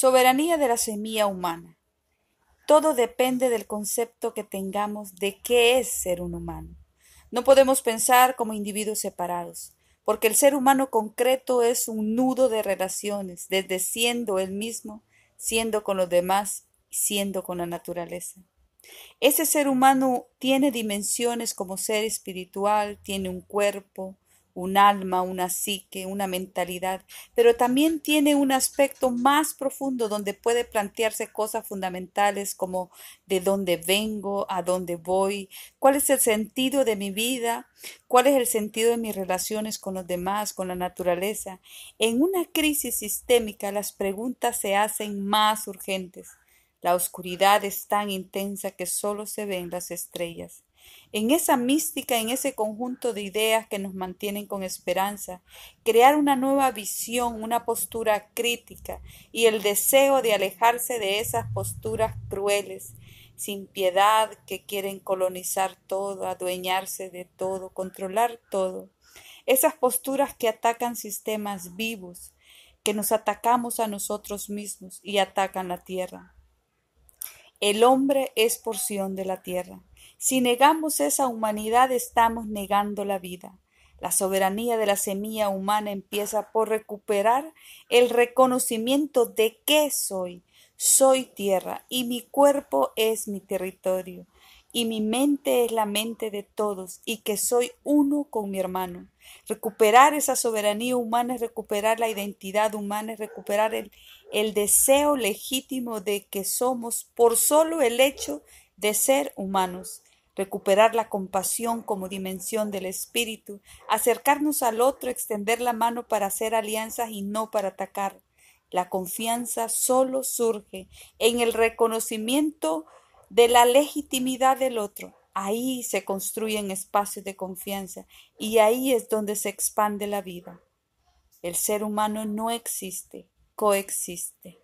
Soberanía de la semilla humana. Todo depende del concepto que tengamos de qué es ser un humano. No podemos pensar como individuos separados, porque el ser humano concreto es un nudo de relaciones, desde siendo él mismo, siendo con los demás, siendo con la naturaleza. Ese ser humano tiene dimensiones como ser espiritual, tiene un cuerpo, un alma, una psique, una mentalidad, pero también tiene un aspecto más profundo donde puede plantearse cosas fundamentales como de dónde vengo, a dónde voy, cuál es el sentido de mi vida, cuál es el sentido de mis relaciones con los demás, con la naturaleza. En una crisis sistémica las preguntas se hacen más urgentes. La oscuridad es tan intensa que solo se ven las estrellas en esa mística, en ese conjunto de ideas que nos mantienen con esperanza, crear una nueva visión, una postura crítica y el deseo de alejarse de esas posturas crueles, sin piedad, que quieren colonizar todo, adueñarse de todo, controlar todo. Esas posturas que atacan sistemas vivos, que nos atacamos a nosotros mismos y atacan la tierra. El hombre es porción de la tierra. Si negamos esa humanidad estamos negando la vida. La soberanía de la semilla humana empieza por recuperar el reconocimiento de que soy. Soy tierra y mi cuerpo es mi territorio y mi mente es la mente de todos y que soy uno con mi hermano. Recuperar esa soberanía humana es recuperar la identidad humana, es recuperar el, el deseo legítimo de que somos por solo el hecho de ser humanos recuperar la compasión como dimensión del espíritu, acercarnos al otro, extender la mano para hacer alianzas y no para atacar. La confianza solo surge en el reconocimiento de la legitimidad del otro. Ahí se construyen espacios de confianza y ahí es donde se expande la vida. El ser humano no existe, coexiste.